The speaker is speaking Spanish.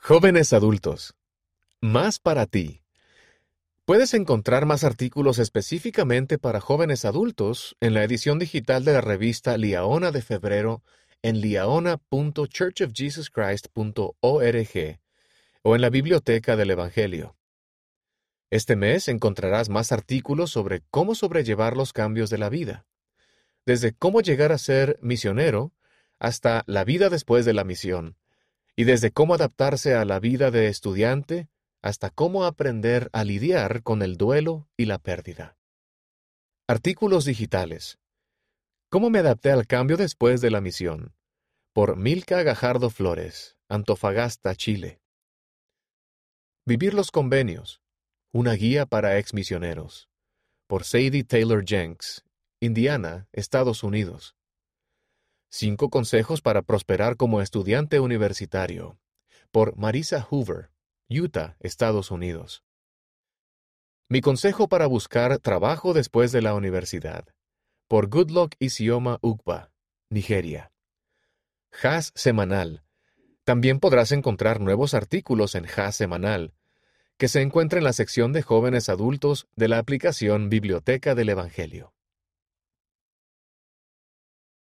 Jóvenes adultos. Más para ti. Puedes encontrar más artículos específicamente para jóvenes adultos en la edición digital de la revista Liaona de febrero en liaona.churchofjesuschrist.org o en la biblioteca del Evangelio. Este mes encontrarás más artículos sobre cómo sobrellevar los cambios de la vida, desde cómo llegar a ser misionero hasta la vida después de la misión, y desde cómo adaptarse a la vida de estudiante hasta cómo aprender a lidiar con el duelo y la pérdida. Artículos digitales. ¿Cómo me adapté al cambio después de la misión? Por Milka Gajardo Flores, Antofagasta, Chile. Vivir los convenios. Una guía para exmisioneros. Por Sadie Taylor Jenks, Indiana, Estados Unidos. Cinco consejos para prosperar como estudiante universitario. Por Marisa Hoover, Utah, Estados Unidos. Mi consejo para buscar trabajo después de la universidad. Por Goodluck Isioma Ugba, Nigeria. Has Semanal. También podrás encontrar nuevos artículos en Has Semanal que se encuentra en la sección de jóvenes adultos de la aplicación Biblioteca del Evangelio.